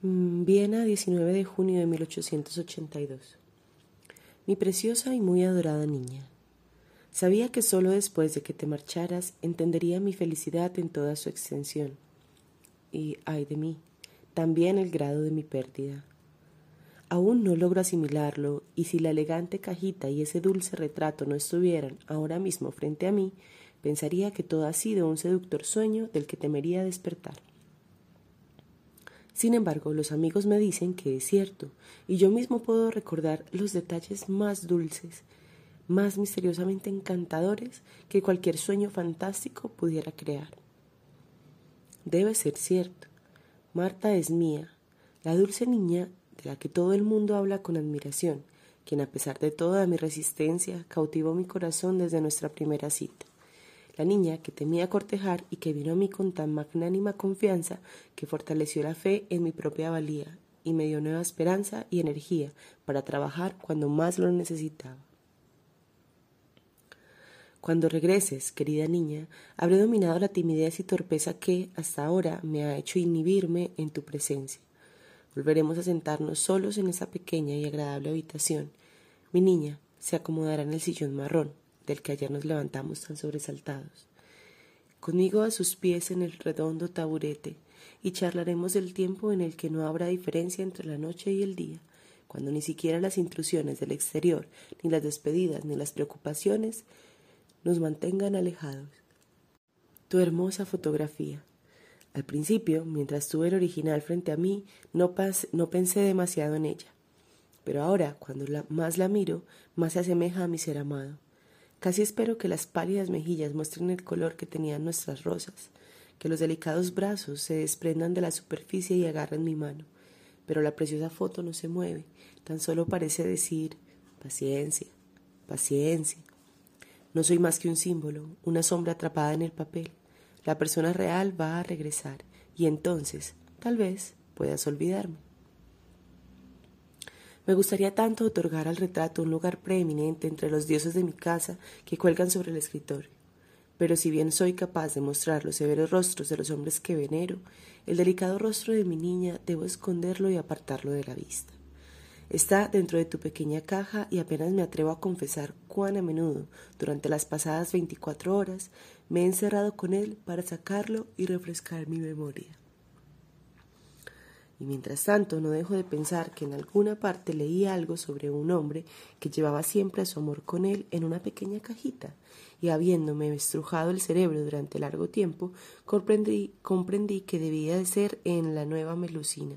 Mm, Viena, 19 de junio de 1882. Mi preciosa y muy adorada niña. Sabía que solo después de que te marcharas entendería mi felicidad en toda su extensión. Y, ay de mí, también el grado de mi pérdida. Aún no logro asimilarlo, y si la elegante cajita y ese dulce retrato no estuvieran ahora mismo frente a mí, pensaría que todo ha sido un seductor sueño del que temería despertar. Sin embargo, los amigos me dicen que es cierto, y yo mismo puedo recordar los detalles más dulces, más misteriosamente encantadores que cualquier sueño fantástico pudiera crear. Debe ser cierto. Marta es mía, la dulce niña de la que todo el mundo habla con admiración, quien a pesar de toda mi resistencia cautivó mi corazón desde nuestra primera cita la niña que temía cortejar y que vino a mí con tan magnánima confianza que fortaleció la fe en mi propia valía y me dio nueva esperanza y energía para trabajar cuando más lo necesitaba. Cuando regreses, querida niña, habré dominado la timidez y torpeza que, hasta ahora, me ha hecho inhibirme en tu presencia. Volveremos a sentarnos solos en esa pequeña y agradable habitación. Mi niña se acomodará en el sillón marrón, del que ayer nos levantamos tan sobresaltados. Conmigo a sus pies en el redondo taburete, y charlaremos del tiempo en el que no habrá diferencia entre la noche y el día, cuando ni siquiera las intrusiones del exterior, ni las despedidas, ni las preocupaciones nos mantengan alejados. Tu hermosa fotografía. Al principio, mientras tuve el original frente a mí, no, no pensé demasiado en ella. Pero ahora, cuando más la miro, más se asemeja a mi ser amado. Casi espero que las pálidas mejillas muestren el color que tenían nuestras rosas, que los delicados brazos se desprendan de la superficie y agarren mi mano. Pero la preciosa foto no se mueve, tan solo parece decir paciencia, paciencia. No soy más que un símbolo, una sombra atrapada en el papel. La persona real va a regresar y entonces, tal vez, puedas olvidarme. Me gustaría tanto otorgar al retrato un lugar preeminente entre los dioses de mi casa que cuelgan sobre el escritorio. Pero si bien soy capaz de mostrar los severos rostros de los hombres que venero, el delicado rostro de mi niña debo esconderlo y apartarlo de la vista. Está dentro de tu pequeña caja y apenas me atrevo a confesar cuán a menudo, durante las pasadas veinticuatro horas, me he encerrado con él para sacarlo y refrescar mi memoria y mientras tanto no dejo de pensar que en alguna parte leí algo sobre un hombre que llevaba siempre a su amor con él en una pequeña cajita, y habiéndome estrujado el cerebro durante largo tiempo, comprendí, comprendí que debía de ser en la nueva Melusina.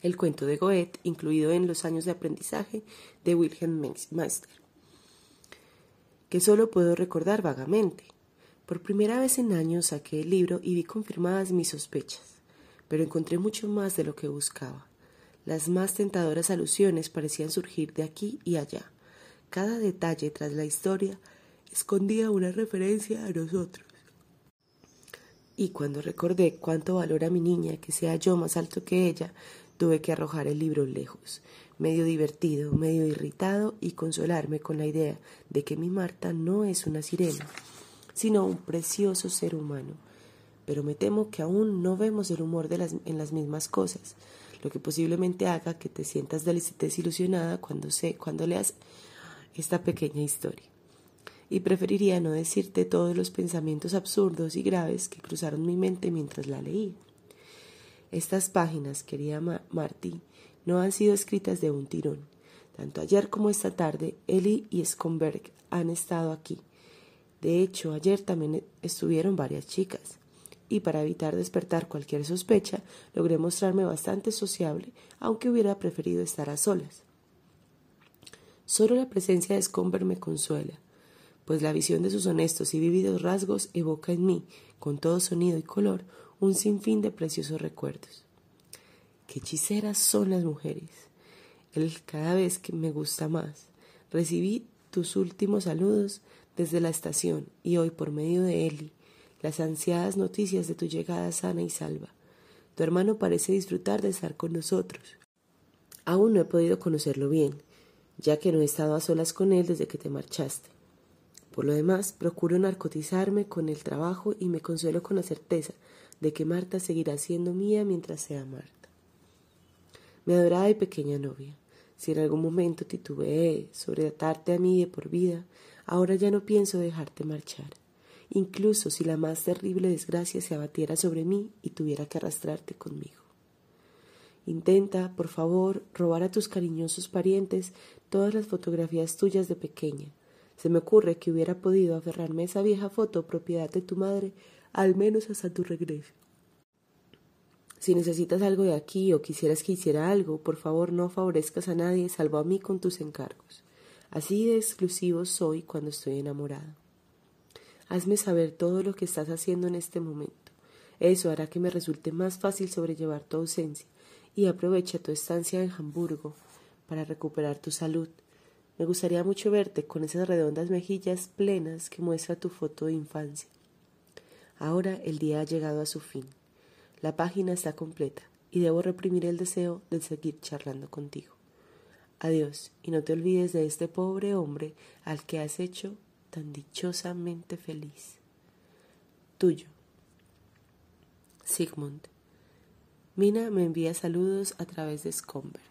El cuento de Goethe, incluido en los años de aprendizaje de Wilhelm Meister, que solo puedo recordar vagamente. Por primera vez en años saqué el libro y vi confirmadas mis sospechas pero encontré mucho más de lo que buscaba. Las más tentadoras alusiones parecían surgir de aquí y allá. Cada detalle tras la historia escondía una referencia a nosotros. Y cuando recordé cuánto valora mi niña que sea yo más alto que ella, tuve que arrojar el libro lejos, medio divertido, medio irritado, y consolarme con la idea de que mi Marta no es una sirena, sino un precioso ser humano, pero me temo que aún no vemos el humor de las, en las mismas cosas, lo que posiblemente haga que te sientas desilusionada cuando, sé, cuando leas esta pequeña historia. Y preferiría no decirte todos los pensamientos absurdos y graves que cruzaron mi mente mientras la leí. Estas páginas, querida Marty, no han sido escritas de un tirón. Tanto ayer como esta tarde, Ellie y Scomberg han estado aquí. De hecho, ayer también estuvieron varias chicas y para evitar despertar cualquier sospecha, logré mostrarme bastante sociable, aunque hubiera preferido estar a solas. Solo la presencia de Scomber me consuela, pues la visión de sus honestos y vívidos rasgos evoca en mí, con todo sonido y color, un sinfín de preciosos recuerdos. Qué hechiceras son las mujeres. Él cada vez que me gusta más. Recibí tus últimos saludos desde la estación y hoy por medio de Eli las ansiadas noticias de tu llegada sana y salva. Tu hermano parece disfrutar de estar con nosotros. Aún no he podido conocerlo bien, ya que no he estado a solas con él desde que te marchaste. Por lo demás, procuro narcotizarme con el trabajo y me consuelo con la certeza de que Marta seguirá siendo mía mientras sea Marta. Mi adorada y pequeña novia, si en algún momento titubeé sobre atarte a mí de por vida, ahora ya no pienso dejarte marchar, incluso si la más terrible desgracia se abatiera sobre mí y tuviera que arrastrarte conmigo. Intenta, por favor, robar a tus cariñosos parientes todas las fotografías tuyas de pequeña. Se me ocurre que hubiera podido aferrarme a esa vieja foto propiedad de tu madre, al menos hasta tu regreso. Si necesitas algo de aquí o quisieras que hiciera algo, por favor no favorezcas a nadie salvo a mí con tus encargos. Así de exclusivo soy cuando estoy enamorado. Hazme saber todo lo que estás haciendo en este momento. Eso hará que me resulte más fácil sobrellevar tu ausencia y aprovecha tu estancia en Hamburgo para recuperar tu salud. Me gustaría mucho verte con esas redondas mejillas plenas que muestra tu foto de infancia. Ahora el día ha llegado a su fin. La página está completa y debo reprimir el deseo de seguir charlando contigo. Adiós y no te olvides de este pobre hombre al que has hecho tan dichosamente feliz. Tuyo. Sigmund. Mina me envía saludos a través de Scomber.